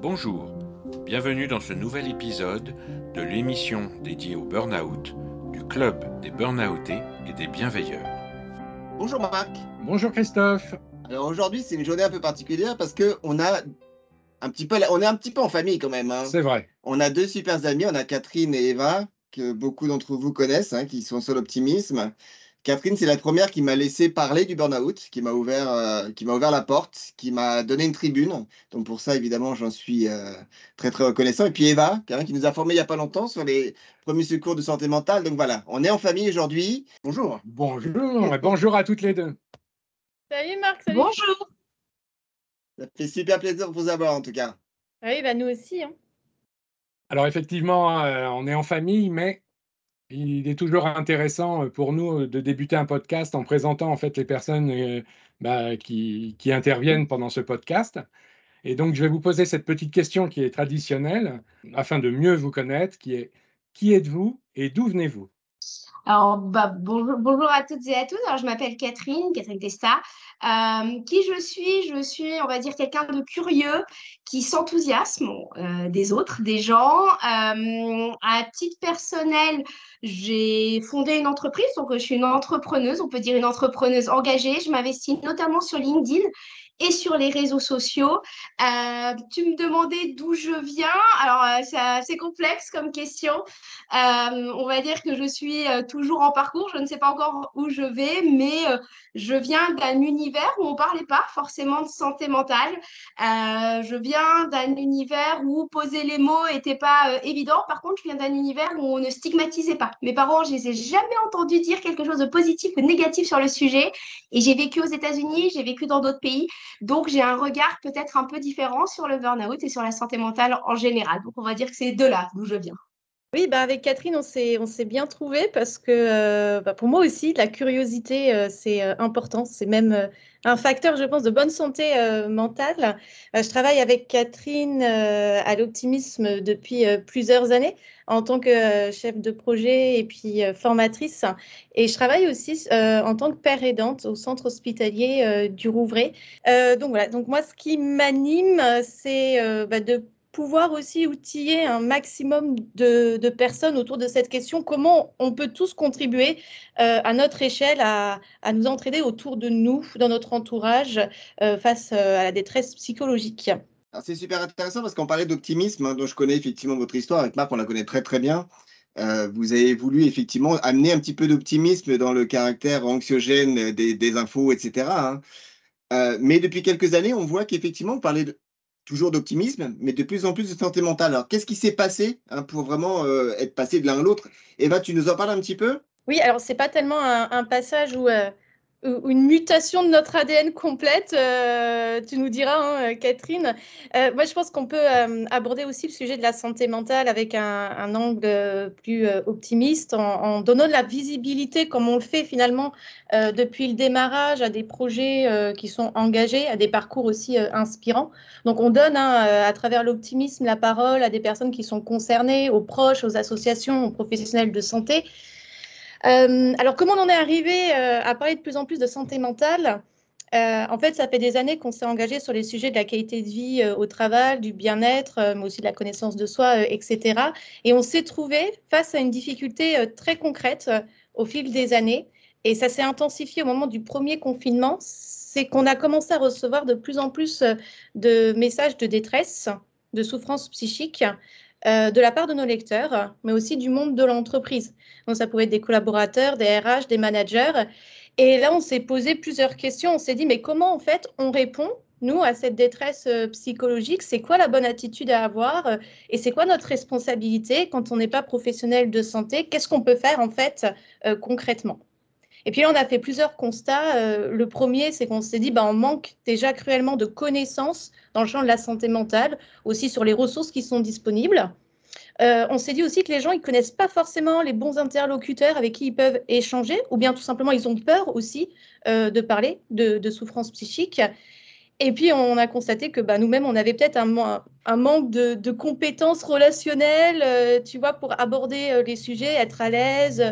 Bonjour, bienvenue dans ce nouvel épisode de l'émission dédiée au burn-out du Club des Burnoutés et des Bienveilleurs. Bonjour Marc. Bonjour Christophe. Alors aujourd'hui, c'est une journée un peu particulière parce que on a un petit peu, on est un petit peu en famille quand même. hein. C'est vrai. On a deux super amis, on a Catherine et Eva que beaucoup d'entre vous connaissent, hein, qui sont sur l'optimisme. Catherine, c'est la première qui m'a laissé parler du burn-out, qui m'a ouvert, euh, qui m'a ouvert la porte, qui m'a donné une tribune. Donc pour ça, évidemment, j'en suis euh, très très reconnaissant. Et puis Eva, qui nous a formés il n'y a pas longtemps sur les premiers secours de santé mentale. Donc voilà, on est en famille aujourd'hui. Bonjour. Bonjour. et bonjour à toutes les deux. Salut Marc, salut. Bonjour. Ça fait super plaisir de vous avoir en tout cas. Oui, bah nous aussi. Hein. Alors effectivement, euh, on est en famille, mais il est toujours intéressant euh, pour nous de débuter un podcast en présentant en fait les personnes euh, bah, qui, qui interviennent pendant ce podcast. Et donc, je vais vous poser cette petite question qui est traditionnelle afin de mieux vous connaître, qui est qui êtes-vous et d'où venez-vous? Alors, bah, bonjour, à toutes et à tous. Alors, je m'appelle Catherine, Catherine Testa. Euh, qui je suis? Je suis, on va dire, quelqu'un de curieux qui s'enthousiasme euh, des autres, des gens. Euh, à titre personnel, j'ai fondé une entreprise, donc je suis une entrepreneuse, on peut dire une entrepreneuse engagée. Je m'investis notamment sur LinkedIn et sur les réseaux sociaux. Euh, tu me demandais d'où je viens. Alors, euh, c'est complexe comme question. Euh, on va dire que je suis toujours en parcours. Je ne sais pas encore où je vais, mais je viens d'un univers où on ne parlait pas forcément de santé mentale. Je viens d'un univers où poser les mots n'était pas évident. Par contre, je viens d'un univers où on ne stigmatisait pas. Mes parents, je les ai jamais entendus dire quelque chose de positif ou de négatif sur le sujet. Et j'ai vécu aux États-Unis, j'ai vécu dans d'autres pays. Donc, j'ai un regard peut-être un peu différent sur le burn-out et sur la santé mentale en général. Donc, on va dire que c'est de là d'où je viens. Oui, bah avec Catherine, on s'est, on s'est bien trouvé parce que euh, bah pour moi aussi, la curiosité, euh, c'est euh, important. C'est même euh, un facteur, je pense, de bonne santé mentale. Je travaille avec Catherine à l'optimisme depuis plusieurs années en tant que chef de projet et puis formatrice. Et je travaille aussi en tant que père aidante au centre hospitalier du Rouvray. Donc voilà, donc moi, ce qui m'anime, c'est bah, de pouvoir aussi outiller un maximum de, personnes autour de cette question, comment on peut tous contribuer euh, à notre échelle à, nous entraider autour de nous, dans notre entourage, euh, face euh, à la détresse psychologique? C'est super intéressant parce qu'on parlait d'optimisme, hein, dont je connais effectivement votre histoire. Avec Marc, on la connaît très très bien. Vous avez voulu effectivement amener un petit peu d'optimisme dans le caractère anxiogène des, infos, etc. Hein. Mais depuis quelques années, on voit qu'effectivement, on parlait de, toujours d'optimisme, mais de plus en plus de santé mentale. Alors, qu'est-ce qui s'est passé hein, pour vraiment euh, être passé de l'un à l'autre? Eva, tu nous en parles un petit peu? Oui, alors c'est pas tellement un, passage où, euh, où, une mutation de notre ADN complète, euh, tu nous diras, hein, Catherine. Euh, moi, je pense qu'on peut euh, aborder aussi le sujet de la santé mentale avec un, angle plus euh, optimiste, en, donnant de la visibilité, comme on le fait finalement euh, depuis le démarrage, à des projets euh, qui sont engagés, à des parcours aussi inspirants. Donc, on donne hein, à travers l'optimisme la parole à des personnes qui sont concernées, aux proches, aux associations, aux professionnels de santé. Euh, alors, comment on en est arrivé euh, à parler de plus en plus de santé mentale euh, En fait, ça fait des années qu'on s'est engagé sur les sujets de la qualité de vie au travail, du bien-être, mais aussi de la connaissance de soi, etc. Et on s'est trouvé face à une difficulté très concrète au fil des années. Et ça s'est intensifié au moment du premier confinement. C'est qu'on a commencé à recevoir de plus en plus de messages de détresse, de souffrance psychique de la part de nos lecteurs, mais aussi du monde de l'entreprise. Donc ça pouvait être des collaborateurs, des RH, des managers. Et là, on s'est posé plusieurs questions. On s'est dit, mais comment en fait on répond, nous, à cette détresse euh, psychologique? C'est quoi la bonne attitude à avoir? Et c'est quoi notre responsabilité quand on n'est pas professionnel de santé? Qu'est-ce qu'on peut faire en fait euh, concrètement? Et puis là, on a fait plusieurs constats. Euh, le premier, c'est qu'on s'est dit, bah, on manque déjà cruellement de connaissances dans le champ de la santé mentale, aussi sur les ressources qui sont disponibles. Euh, on s'est dit aussi que les gens, ils connaissent pas forcément les bons interlocuteurs avec qui ils peuvent échanger, ou bien tout simplement, ils ont peur aussi euh, de parler de, de souffrance psychique. Et puis, on a constaté que bah, nous-mêmes, on avait peut-être un, manque de, compétences relationnelles, tu vois, pour aborder les sujets, être à l'aise,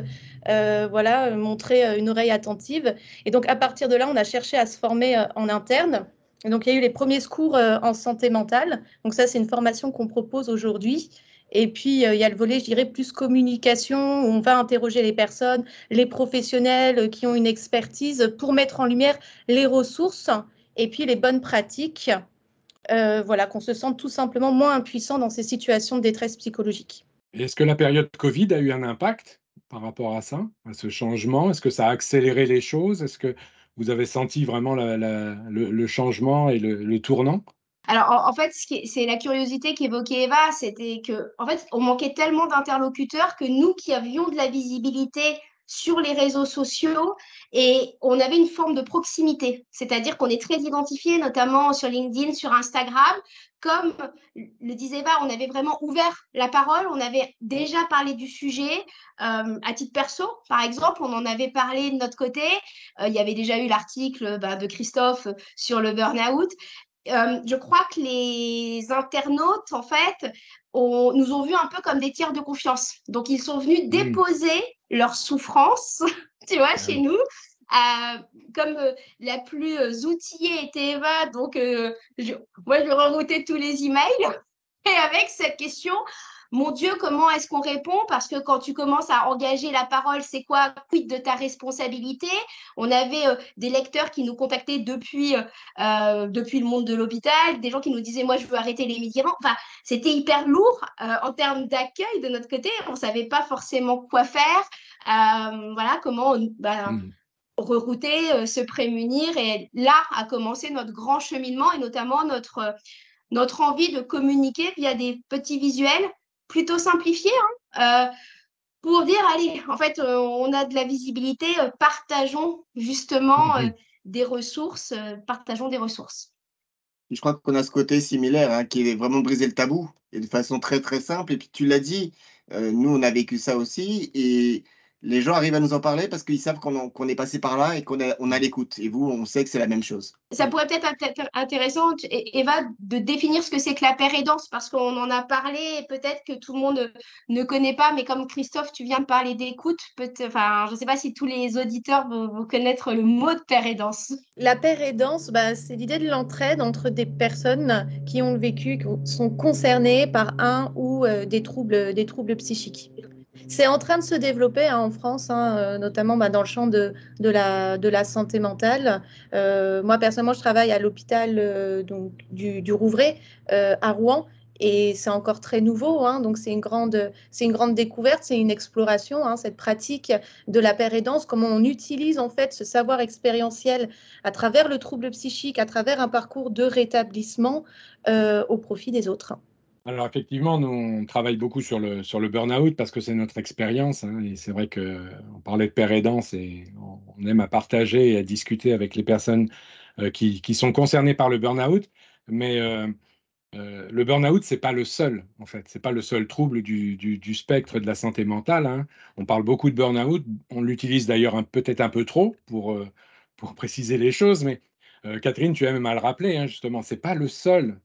euh, voilà, montrer une oreille attentive. Et donc, à partir de là, on a cherché à se former en interne. donc, il y a eu les premiers secours en santé mentale. Donc, ça, c'est une formation qu'on propose aujourd'hui. Et puis, il y a le volet, je dirais, plus communication, où on va interroger les personnes, les professionnels qui ont une expertise pour mettre en lumière les ressources et puis les bonnes pratiques. voilà, qu'on se sente tout simplement moins impuissant dans ces situations de détresse psychologique. Est-ce que la période Covid a eu un impact? Par rapport à ça, à ce changement? Est-ce que ça a accéléré les choses? Est-ce que vous avez senti vraiment le, changement et le, tournant? Alors, en, fait, c'est la curiosité qu'évoquait Eva, c'était que, en fait, on manquait tellement d'interlocuteurs que nous qui avions de la visibilité sur les réseaux sociaux et on avait une forme de proximité, c'est-à-dire qu'on est très identifié, notamment sur LinkedIn, sur Instagram. Comme le disait Eva, on avait vraiment ouvert la parole, on avait déjà parlé du sujet. Euh, à titre perso, par exemple, on en avait parlé de notre côté. Euh, il y avait déjà eu l'article bah, de Christophe sur le burn-out. Euh, je crois que les internautes, en fait, nous ont vus un peu comme des tiers de confiance. Donc, ils sont venus mmh. déposer leur souffrance, tu vois, chez nous. Euh, comme euh, la plus outillée était Eva, donc moi, je vais rerouter tous les emails. Et avec cette question, mon Dieu, comment est-ce qu'on répond? Parce que quand tu commences à engager la parole, c'est quoi? Quid de ta responsabilité? On avait euh, des lecteurs qui nous contactaient depuis, euh, euh, depuis le monde de l'hôpital, des gens qui nous disaient, moi, je veux arrêter les médicaments. Enfin, c'était hyper lourd en termes d'accueil de notre côté. On ne savait pas forcément quoi faire. voilà, comment bah, mmh. rerouter, se prémunir. Et là a commencé notre grand cheminement et notamment notre notre envie de communiquer via des petits visuels plutôt simplifié, hein, euh, pour dire, allez, en fait, euh, on a de la visibilité, euh, partageons justement mhm. des ressources, partageons des ressources. Je crois qu'on a ce côté similaire hein, qui est vraiment briser le tabou et de façon très très simple. Et puis tu l'as dit, nous on a vécu ça aussi et les gens arrivent à nous en parler parce qu'ils savent qu'on est passé par là et qu'on on a l'écoute. Et vous, on sait que c'est la même chose. Ça pourrait peut-être être intéressant, Eva, de définir ce que c'est que la pérédance parce qu'on en a parlé et peut-être que tout le monde ne connaît pas, mais comme Christophe, tu viens de parler d'écoute, enfin, je ne sais pas si tous les auditeurs vont, connaître le mot de pérédance. La pérédance, bah, c'est l'idée de l'entraide entre des personnes qui ont vécu, qui sont concernées par un ou euh, des, troubles, des troubles psychiques. C'est en train de se développer hein, en France, hein, euh, notamment bah, dans le champ de, la, santé mentale. Euh, moi, personnellement, je travaille à l'hôpital euh, du, Rouvray à Rouen. Et c'est encore très nouveau, hein, donc c'est une, grande, découverte, c'est une exploration, cette pratique de la pérédance, comment on utilise en fait ce savoir expérientiel à travers le trouble psychique, à travers un parcours de rétablissement au profit des autres. Alors effectivement, nous, on travaille beaucoup sur le, sur le burn-out parce que c'est notre expérience. Hein, et c'est vrai qu'on parlait de père aidance et on, aime à partager et à discuter avec les personnes euh, qui, qui, sont concernées par le burn-out. Mais euh, euh, le burn-out, ce n'est pas le seul, en fait. Ce n'est pas le seul trouble du, du, spectre de la santé mentale. Hein. On parle beaucoup de burn-out. On l'utilise d'ailleurs peut-être un peu trop pour, pour préciser les choses. Mais Catherine, tu as même à le rappeler, hein, justement, ce n'est pas le seul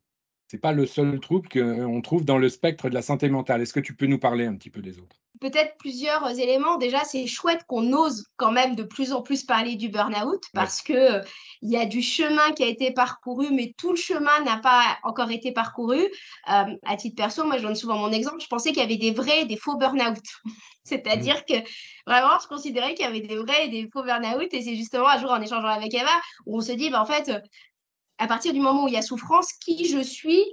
c'est pas le seul trouble qu'on trouve dans le spectre de la santé mentale. Est-ce que tu peux nous parler un petit peu des autres? Peut-être plusieurs éléments. Déjà, c'est chouette qu'on ose quand même de plus en plus parler du burn-out parce qu'il que il y a du chemin qui a été parcouru, mais tout le chemin n'a pas encore été parcouru. Euh, à titre perso, moi, je donne souvent mon exemple. Je pensais qu'il y avait des vrais et des faux burn-out. C'est-à-dire mmh. que vraiment, je considérais qu'il y avait des vrais et des faux burn-out. Et c'est justement un jour en échangeant avec Eva où on se dit, bah, en fait, à partir du moment où il y a souffrance, qui je suis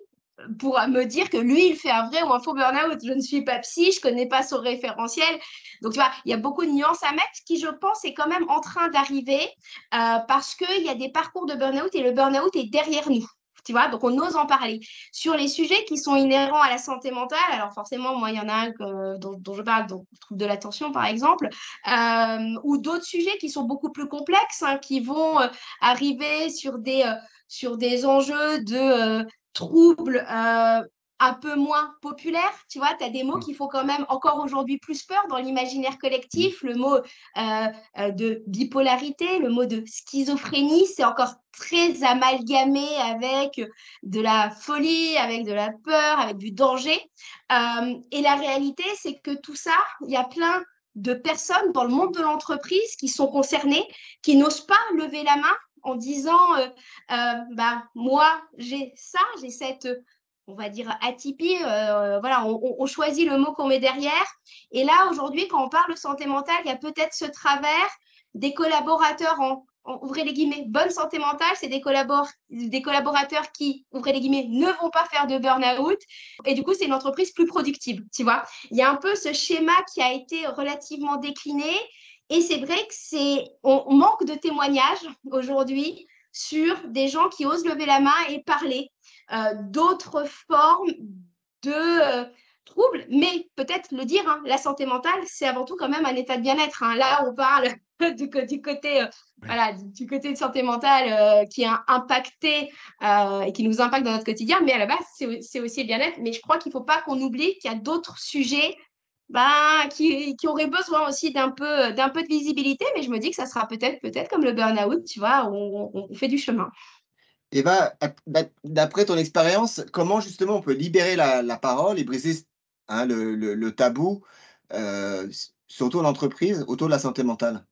pour me dire que lui, il fait un vrai ou un faux burn-out. Je ne suis pas psy, je ne connais pas son référentiel. Donc, tu vois, il y a beaucoup de nuances à mettre qui, je pense, est quand même en train d'arriver euh, parce qu'il y a des parcours de burn-out et le burn-out est derrière nous. Donc on ose en parler. Sur les sujets qui sont inhérents à la santé mentale, alors forcément, moi, il y en a un dont, je parle, donc trouble de l'attention, par exemple, euh, ou d'autres sujets qui sont beaucoup plus complexes, hein, qui vont euh, arriver sur des, sur des enjeux de euh, troubles euh, un peu moins populaires. Tu vois, tu as des mots mm. qui font quand même encore aujourd'hui plus peur dans l'imaginaire collectif. Le mot euh, de bipolarité, le mot de schizophrénie, c'est encore très amalgamé avec de la folie, avec de la peur, avec du danger. et la réalité, c'est que tout ça, il y a plein de personnes dans le monde de l'entreprise qui sont concernées, qui n'osent pas lever la main en disant, bah, moi, j'ai ça, j'ai cette on va dire, atypie. voilà, on, choisit le mot qu'on met derrière. Et là, aujourd'hui, quand on parle santé mentale, il y a peut-être ce travers des collaborateurs en, ouvrez les guillemets, bonne santé mentale, c'est des, des collaborateurs qui, ouvrez les guillemets, ne vont pas faire de burn-out. Et du coup, c'est une entreprise plus productive, tu vois. Il y a un peu ce schéma qui a été relativement décliné. Et c'est vrai que c'est, on manque de témoignages aujourd'hui sur des gens qui osent lever la main et parler euh, d'autres formes de euh, troubles, mais peut-être le dire, hein, la santé mentale, c'est avant tout quand même un état de bien-être. Hein. Là, on parle du, côté, euh, voilà, du côté de santé mentale qui est impacté et qui nous impacte dans notre quotidien, mais à la base, c'est aussi le bien-être. Mais je crois qu'il ne faut pas qu'on oublie qu'il y a d'autres sujets bah, qui, qui auraient besoin aussi d'un peu, d'un peu de visibilité, mais je me dis que ça sera peut-être peut-être comme le burn-out, tu vois, on, fait du chemin. Eva, d'après ton expérience, comment justement on peut libérer la, parole et briser hein, le, tabou, euh, surtout en entreprise, autour de la santé mentale?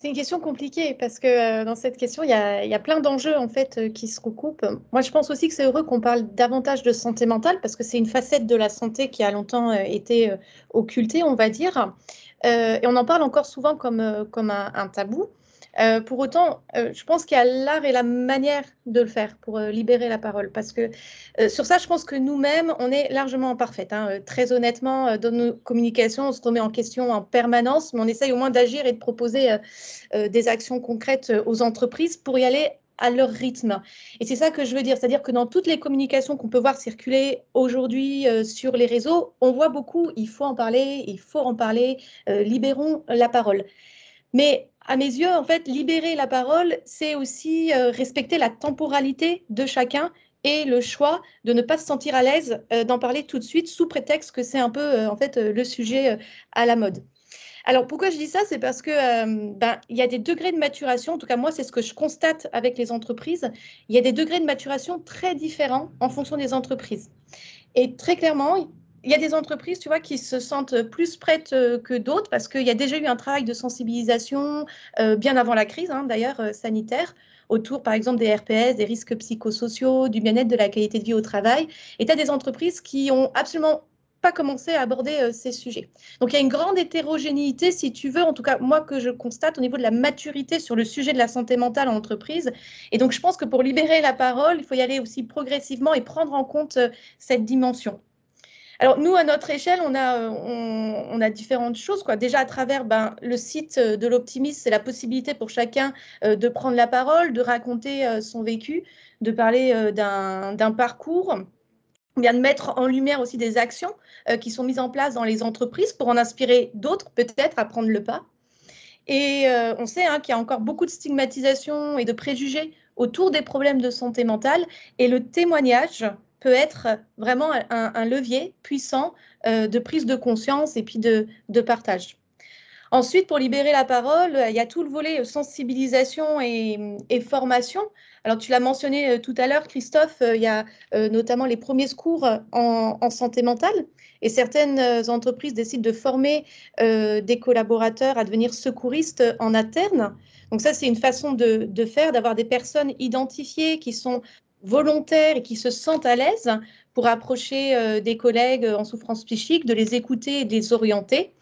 C'est une question compliquée parce que euh, dans cette question, il y a, plein d'enjeux en fait euh, qui se recoupent. Moi, je pense aussi que c'est heureux qu'on parle davantage de santé mentale parce que c'est une facette de la santé qui a longtemps été occultée, on va dire. et on en parle encore souvent comme un tabou. Euh, pour autant, euh, je pense qu'il y a l'art et la manière de le faire pour euh, libérer la parole. Parce que sur ça, je pense que nous-mêmes, on est largement imparfaits. Hein. Très honnêtement, dans nos communications, on se remet en question en permanence, mais on essaye au moins d'agir et de proposer des actions concrètes aux entreprises pour y aller à leur rythme. Et c'est ça que je veux dire, c'est-à-dire que dans toutes les communications qu'on peut voir circuler aujourd'hui sur les réseaux, on voit beaucoup, il faut en parler, il faut en parler, libérons la parole. Mais à mes yeux, en fait, libérer la parole, c'est aussi euh, respecter la temporalité de chacun et le choix de ne pas se sentir à l'aise euh, d'en parler tout de suite sous prétexte que c'est un peu euh, en fait le sujet à la mode. Alors pourquoi je dis ça? C'est parce que ben, y a des degrés de maturation. En tout cas, moi, c'est ce que je constate avec les entreprises. Il y a des degrés de maturation très différents en fonction des entreprises. Et très clairement, il y a des entreprises, tu vois, qui se sentent plus prêtes euh, que d'autres parce qu'il y a déjà eu un travail de sensibilisation euh, bien avant la crise, hein, d'ailleurs, euh, sanitaire, autour, par exemple, des RPS, des risques psychosociaux, du bien-être, de la qualité de vie au travail. Et tu as des entreprises qui ont absolument pas commencé à aborder ces sujets. Donc il y a une grande hétérogénéité, si tu veux, en tout cas moi que je constate au niveau de la maturité sur le sujet de la santé mentale en entreprise. Et donc je pense que pour libérer la parole, il faut y aller aussi progressivement et prendre en compte cette dimension. Alors nous, à notre échelle, on a, on, a différentes choses. Quoi. Déjà à travers ben, le site de l'optimiste, c'est la possibilité pour chacun euh, de prendre la parole, de raconter euh, son vécu, de parler euh, d'un parcours bien de mettre en lumière aussi des actions qui sont mises en place dans les entreprises pour en inspirer d'autres peut-être à prendre le pas. Et on sait hein, qu'il y a encore beaucoup de stigmatisation et de préjugés autour des problèmes de santé mentale et le témoignage peut être vraiment un, levier puissant euh, de prise de conscience et puis de, partage. Ensuite, pour libérer la parole, il y a tout le volet sensibilisation et, formation. Alors, tu l'as mentionné euh, tout à l'heure, Christophe, euh, il y a notamment les premiers secours en, santé mentale. Et certaines entreprises décident de former des collaborateurs à devenir secouristes en interne. Donc ça, c'est une façon de faire, d'avoir des personnes identifiées qui sont volontaires et qui se sentent à l'aise pour approcher euh, des collègues en souffrance psychique, de les écouter et de les orienter.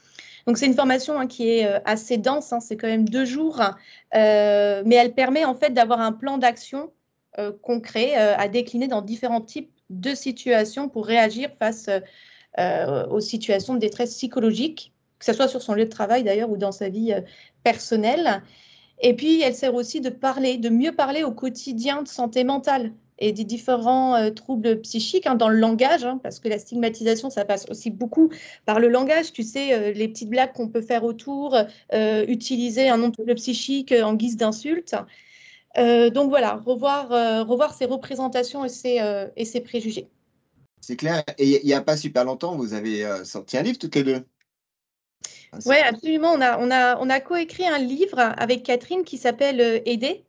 Donc c'est une formation hein, qui est euh, assez dense, hein, c'est quand même deux jours, euh, mais elle permet en fait d'avoir un plan d'action concret à décliner dans différents types de situations pour réagir face aux situations de détresse psychologique, que ce soit sur son lieu de travail d'ailleurs ou dans sa vie personnelle. Et puis, elle sert aussi de parler, de mieux parler au quotidien de santé mentale et des différents euh, troubles psychiques hein, dans le langage, hein, parce que la stigmatisation, ça passe aussi beaucoup par le langage. Tu sais, euh, les petites blagues qu'on peut faire autour, euh, utiliser un nom de trouble psychique en guise d'insulte. donc voilà, revoir, revoir ces représentations et ces, et ces préjugés. C'est clair. Et il n'y a pas super longtemps, vous avez sorti un livre toutes les deux? Oui, absolument. On a, on a, on a coécrit un livre avec Catherine qui s'appelle Aider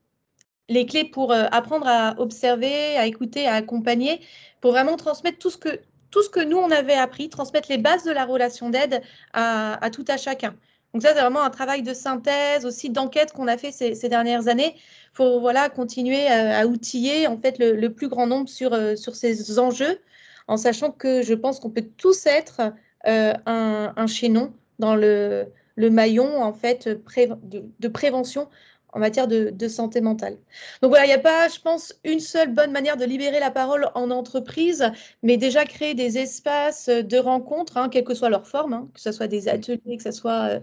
les clés pour euh, apprendre à observer, à écouter, à accompagner, pour vraiment transmettre tout ce que, tout ce que nous, on avait appris, transmettre les bases de la relation d'aide à, tout à chacun. Donc ça, c'est vraiment un travail de synthèse, aussi d'enquête qu'on a fait ces, dernières années pour voilà, continuer à, outiller en fait le, plus grand nombre sur, euh, sur ces enjeux, en sachant que je pense qu'on peut tous être euh, un, chaînon dans le, le maillon en fait de, prévention en matière de, santé mentale. Donc voilà, il n'y a pas, je pense, une seule bonne manière de libérer la parole en entreprise, mais déjà créer des espaces de rencontre, hein, quelle que soit leur forme, hein, que ce soit des ateliers, que ce soit euh,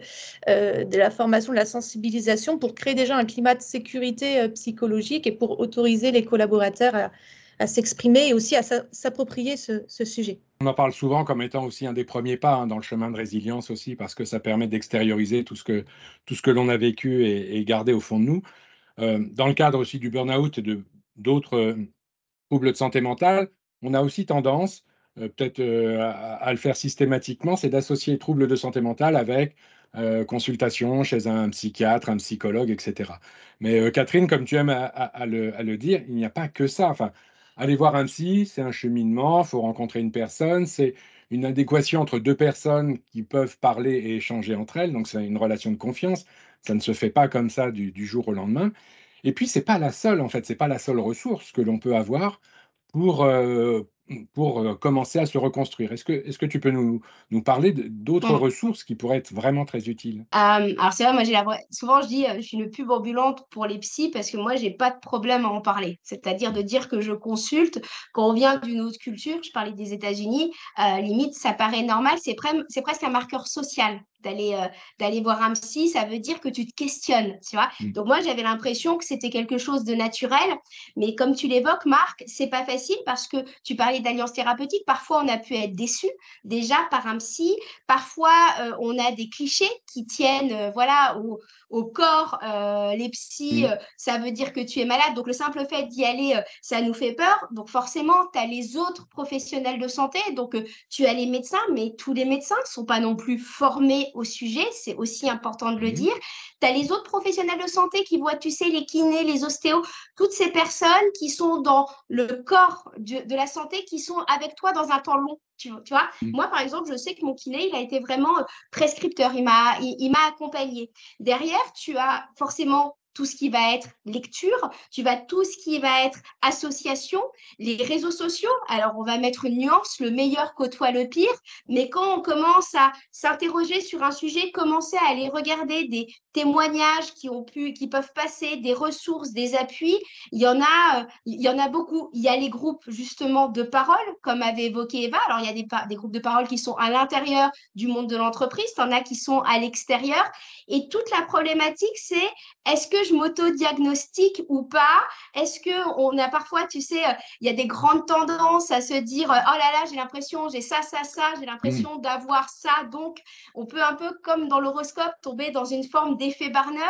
euh, de la formation, de la sensibilisation, pour créer déjà un climat de sécurité euh, psychologique et pour autoriser les collaborateurs à, à s'exprimer et aussi à s'approprier ce, sujet. On en parle souvent comme étant aussi un des premiers pas hein, dans le chemin de résilience aussi, parce que ça permet d'extérioriser tout ce que, tout ce que l'on a vécu et, gardé au fond de nous. Euh, dans le cadre aussi du burn-out et de d'autres euh, troubles de santé mentale, on a aussi tendance, euh, peut-être à, le faire systématiquement, c'est d'associer troubles de santé mentale avec consultation chez un psychiatre, un psychologue, etc. Mais Catherine, comme tu aimes à, le, dire, il n'y a pas que ça. Aller voir un psy, c'est un cheminement, il faut rencontrer une personne, c'est une adéquation entre deux personnes qui peuvent parler et échanger entre elles, donc c'est une relation de confiance, ça ne se fait pas comme ça du, jour au lendemain. Et puis, ce n'est pas la seule, en fait, ce n'est pas la seule ressource que l'on peut avoir pour, euh, pour euh, commencer à se reconstruire. Est-ce que, est que tu peux nous, nous parler d'autres mmh. ressources qui pourraient être vraiment très utiles? Alors c'est vrai, moi j'ai la... souvent je dis, euh, je suis une pub ambulante pour les psys parce que moi j'ai pas de problème à en parler. C'est-à-dire de dire que je consulte quand on vient d'une autre culture. Je parlais des États-Unis, euh, limite ça paraît normal, c'est presque un marqueur social d'aller euh, d'aller voir un psy, ça veut dire que tu te questionnes, tu vois. Mm. Donc moi j'avais l'impression que c'était quelque chose de naturel, mais comme tu l'évoques, Marc, c'est pas facile parce que tu parlais d'alliance thérapeutique. Parfois on a pu être déçu déjà par un psy, parfois euh, on a des clichés qui tiennent, euh, voilà, au, au corps. les psys, mm. ça veut dire que tu es malade. Donc le simple fait d'y aller, ça nous fait peur. Donc forcément, tu as les autres professionnels de santé. Donc tu as les médecins, mais tous les médecins ne sont pas non plus formés au sujet, c'est aussi important de le mmh. dire. Tu as les autres professionnels de santé qui voient, tu sais, les kinés, les ostéos, toutes ces personnes qui sont dans le corps de, la santé, qui sont avec toi dans un temps long. Tu, vois, mmh. moi, par exemple, je sais que mon kiné, il a été vraiment euh, prescripteur. Il m'a il, m'a accompagné. Derrière, tu as forcément tout ce qui va être lecture, tu vas tout ce qui va être association, les réseaux sociaux. Alors, on va mettre une nuance, le meilleur côtoie le pire, mais quand on commence à s'interroger sur un sujet, commencer à aller regarder des témoignages qui ont pu, qui peuvent passer, des ressources, des appuis, il y en a, euh, il y en a beaucoup. Il y a les groupes justement de parole, comme avait évoqué Eva. Alors, il y a des, des groupes de parole qui sont à l'intérieur du monde de l'entreprise, il y en a qui sont à l'extérieur. Et toute la problématique, c'est est-ce que je m'auto-diagnostique ou pas? Est-ce que on a parfois, tu sais, euh, il y a des grandes tendances à se dire euh, oh là là, j'ai l'impression, j'ai ça, ça, ça, j'ai l'impression mmh. d'avoir ça. Donc, on peut un peu comme dans l'horoscope tomber dans une forme d'effet Barnum.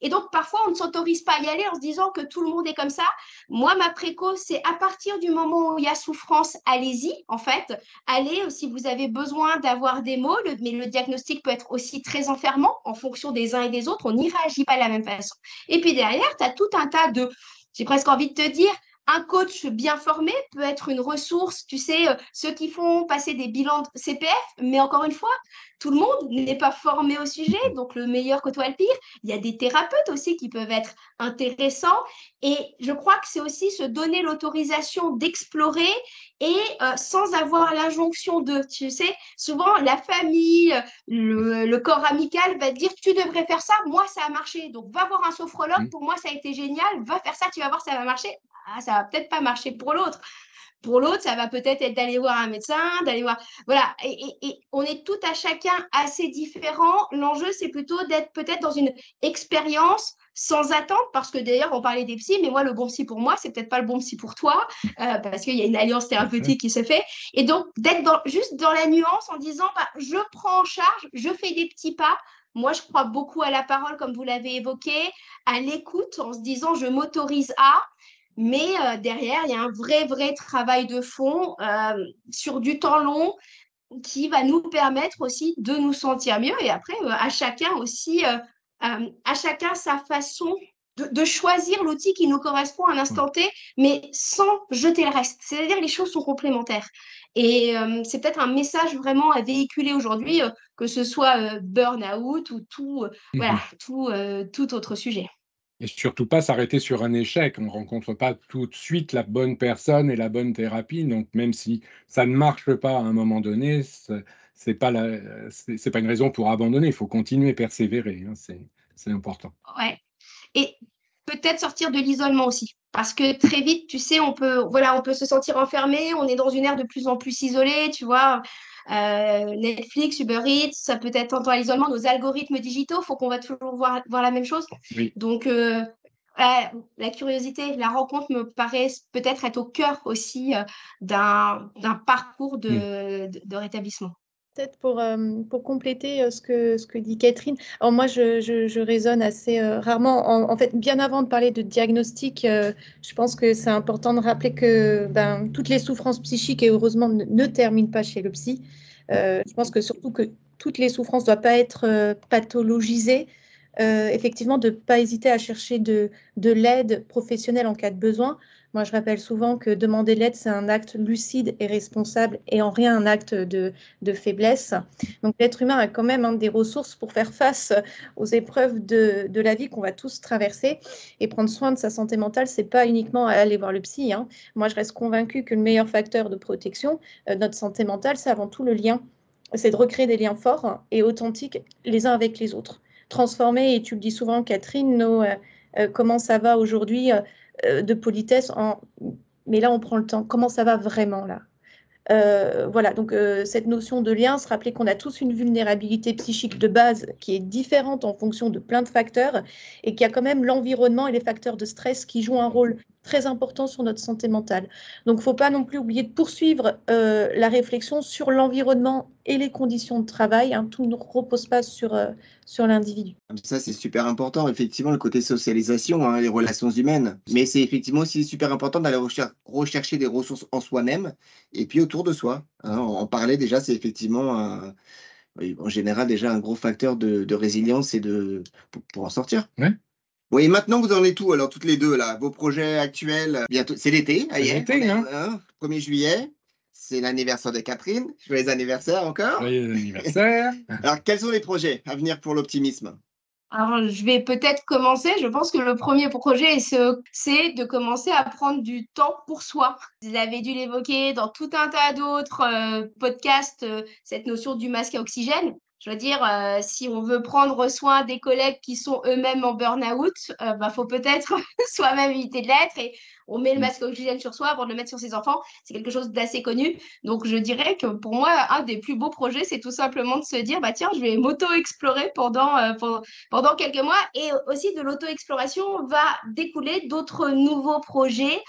Et donc, parfois, on ne s'autorise pas à y aller en se disant que tout le monde est comme ça. Moi, ma préco, c'est à partir du moment où il y a souffrance, allez-y. En fait, allez si vous avez besoin d'avoir des mots, mais le diagnostic peut être aussi très enfermant en fonction des uns et des autres. On n'y réagit pas de la même façon. Et puis derrière, tu as tout un tas de, j'ai presque envie de te dire, un coach bien formé peut être une ressource, tu sais, euh, ceux qui font passer des bilans de CPF, mais encore une fois, tout le monde n'est pas formé au sujet, donc le meilleur côtoie le pire. Il y a des thérapeutes aussi qui peuvent être intéressants et je crois que c'est aussi se donner l'autorisation d'explorer et euh, sans avoir l'injonction de, tu sais, souvent la famille, le, corps amical va dire tu devrais faire ça, moi ça a marché, donc va voir un sophrologue, mmh. pour moi ça a été génial, va faire ça, tu vas voir ça va marcher. Ah, ça va peut-être pas marcher pour l'autre. Pour l'autre, ça va peut-être être, d'aller voir un médecin, d'aller voir. Voilà. Et, on est tout à chacun assez différent. L'enjeu, c'est plutôt d'être peut-être dans une expérience sans attente, parce que d'ailleurs, on parlait des psys, mais moi, le bon psy pour moi, c'est peut-être pas le bon psy pour toi, euh, parce qu'il y a une alliance thérapeutique qui se fait. Et donc, d'être dans, juste dans la nuance en disant, bah, je prends en charge, je fais des petits pas. Moi, je crois beaucoup à la parole, comme vous l'avez évoqué, à l'écoute, en se disant, je m'autorise à. Mais euh, derrière, il y a un vrai, vrai travail de fond euh, sur du temps long qui va nous permettre aussi de nous sentir mieux. Et après, euh, à chacun aussi, à chacun sa façon de, choisir l'outil qui nous correspond à l'instant T, mais sans jeter le reste. C'est-à-dire que les choses sont complémentaires. Et c'est peut-être un message vraiment à véhiculer aujourd'hui, que ce soit burn-out ou tout, voilà, mmh tout, tout autre sujet. Et surtout pas s'arrêter sur un échec. On ne rencontre pas tout de suite la bonne personne et la bonne thérapie. Donc même si ça ne marche pas à un moment donné, c'est pas pas une raison pour abandonner. Il faut continuer, persévérer. Hein. C'est important. Ouais. Et peut-être sortir de l'isolement aussi. Parce que très vite, tu sais, on peut, voilà, on peut se sentir enfermé, on est dans une ère de plus en plus isolée, tu vois. Euh, Netflix, Uber Eats, ça peut être en l'isolement, nos algorithmes digitaux, il faut qu'on va toujours voir, voir la même chose. Donc, euh, la curiosité, la rencontre me paraît peut-être être au cœur aussi euh, d'un parcours de, de rétablissement. Peut-être pour, euh, pour compléter euh, ce, que, ce que dit Catherine. Alors moi, je, je, raisonne assez euh, rarement. En, fait, bien avant de parler de diagnostic, je pense que c'est important de rappeler que ben, toutes les souffrances psychiques, et heureusement, ne, terminent pas chez le psy. je pense que surtout que toutes les souffrances ne doivent pas être pathologisées. effectivement, de ne pas hésiter à chercher de, de l'aide professionnelle en cas de besoin. Moi, je rappelle souvent que demander l'aide, c'est un acte lucide et responsable et en rien un acte de, faiblesse. Donc, l'être humain a quand même hein, des ressources pour faire face aux épreuves de, la vie qu'on va tous traverser. Et prendre soin de sa santé mentale, c'est pas uniquement aller voir le psy. Hein. Moi, je reste convaincue que le meilleur facteur de protection de euh, notre santé mentale, c'est avant tout le lien. C'est de recréer des liens forts et authentiques les uns avec les autres. Transformer, et tu le dis souvent, Catherine, euh, euh, comment ça va aujourd'hui de politesse. En... Mais là, on prend le temps. Comment ça va vraiment là? Euh, voilà, donc euh, cette notion de lien, se rappeler qu'on a tous une vulnérabilité psychique de base qui est différente en fonction de plein de facteurs et qu'il y a quand même l'environnement et les facteurs de stress qui jouent un rôle très important sur notre santé mentale. Donc, il ne faut pas non plus oublier de poursuivre euh, la réflexion sur l'environnement et les conditions de travail. Hein. Tout ne repose pas sur, euh, sur l'individu. Ça, c'est super important, effectivement, le côté socialisation, hein, les relations humaines. Mais c'est effectivement aussi super important d'aller rechercher des ressources en soi-même et puis autour de soi. Hein. En parler déjà, c'est effectivement en général déjà un gros facteur de, résilience et de pour, en sortir. Ouais. Oui, maintenant vous en êtes où alors toutes les deux là? Vos projets actuels Bientôt, c'est l'été, C'est l'été, hein. 1er hein, juillet. C'est l'anniversaire de Catherine. Joyeux anniversaire encore. Joyeux anniversaire. alors quels sont les projets à venir pour l'optimisme? Alors, je vais peut-être commencer. Je pense que le premier projet, c'est de commencer à prendre du temps pour soi. Vous avez dû l'évoquer dans tout un tas d'autres euh, podcasts, euh, cette notion du masque à oxygène. Je veux dire, euh, si on veut prendre soin des collègues qui sont eux-mêmes en burn-out, il euh, bah, faut peut-être soi-même éviter de l'être et on met le mm. masque oxygène sur soi avant de le mettre sur ses enfants. C'est quelque chose d'assez connu. Donc, je dirais que pour moi, un des plus beaux projets, c'est tout simplement de se dire, bah, tiens, je vais m'auto-explorer pendant, euh, pendant, quelques mois. Et aussi, de l'auto-exploration va découler d'autres nouveaux projets,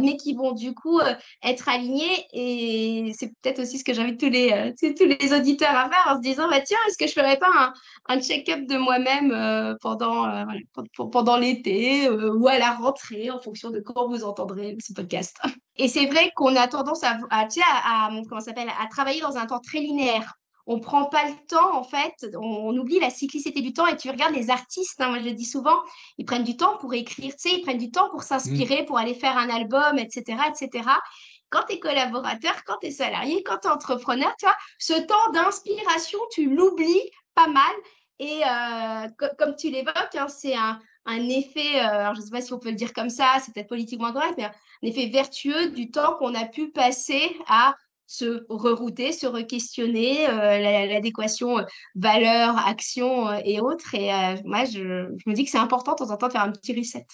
mais qui vont du coup être alignés. Et c'est peut-être aussi ce que j'invite tous les, tous les auditeurs à faire en se disant, bah, tiens, est-ce que je ne ferais pas un, un check-up de moi-même pendant, pendant l'été ou à la rentrée en fonction de vous entendrez ce podcast. Et c'est vrai qu'on a tendance à, à, à, comment s'appelle, à travailler dans un temps très linéaire on prend pas le temps, en fait, on, oublie la cyclicité du temps. Et tu regardes les artistes, hein, moi je le dis souvent, ils prennent du temps pour écrire, tu sais, ils prennent du temps pour s'inspirer, pour aller faire un album, etc., etc. Quand tu es collaborateur, quand tu es salarié, quand tu es entrepreneur, tu vois, ce temps d'inspiration, tu l'oublies pas mal. Et euh, comme tu l'évoques, hein, c'est un, effet, euh, je ne sais pas si on peut le dire comme ça, c'est peut-être politiquement correct, mais un effet vertueux du temps qu'on a pu passer à se rerouter, se re-questionner, euh, l'adéquation euh, valeur, action et autres. Et moi, je, je, me dis que c'est important de temps en temps de faire un petit reset.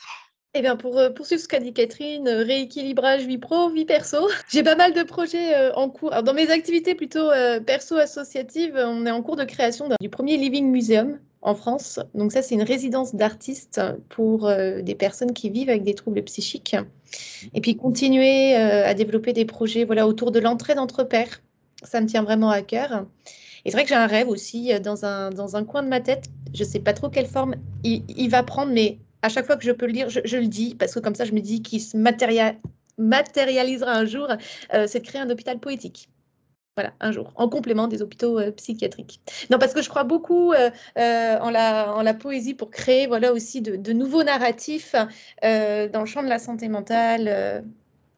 Eh bien, pour euh, poursuivre ce qu'a dit Catherine, euh, rééquilibrage vie pro, vie perso, j'ai pas mal de projets euh, en cours. Dans mes activités plutôt perso-associatives, on est en cours de création du premier Living Museum en France. Donc ça, c'est une résidence d'artistes pour des personnes qui vivent avec des troubles psychiques. Et puis continuer à développer des projets voilà, autour de l'entraide entre pairs. Ça me tient vraiment à cœur. Et c'est vrai que j'ai un rêve aussi dans un, dans un coin de ma tête. Je ne sais pas trop quelle forme il va prendre, mais à chaque fois que je peux le dire, je, le dis, parce que comme ça, je me dis qu'il se matérialisera un jour, euh, c'est de créer un hôpital poétique. Voilà, un jour, en complément des hôpitaux euh, psychiatriques. Non, parce que je crois beaucoup euh, euh, en, la, en la poésie pour créer voilà, aussi de, de nouveaux narratifs euh, dans le champ de la santé mentale euh,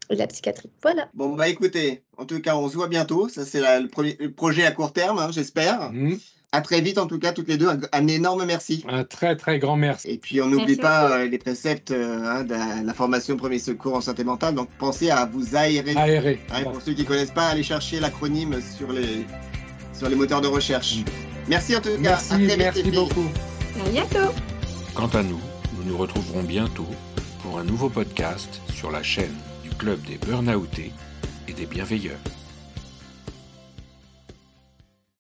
et de la psychiatrie. Voilà. Bon, bah écoutez, en tout cas, on se voit bientôt. Ça, c'est le, projet à court terme, hein, j'espère. Mhm. À très vite, en tout cas, toutes les deux. Un, un énorme merci. Un très très grand merci. Et puis, on n'oublie pas euh, les préceptes euh, hein, de la- formation premier secours en santé mentale. Donc, pensez à vous aérer. Aéré. Hein, pour ceux qui ne connaissent pas, allez chercher l'acronyme sur les, sur les moteurs de recherche. Merci en tout cas. Merci, à très vite, merci beaucoup. À bientôt. Quant à nous, nous nous retrouverons bientôt pour un nouveau podcast sur la chaîne du Club des Burnoutés et des Bienveilleurs.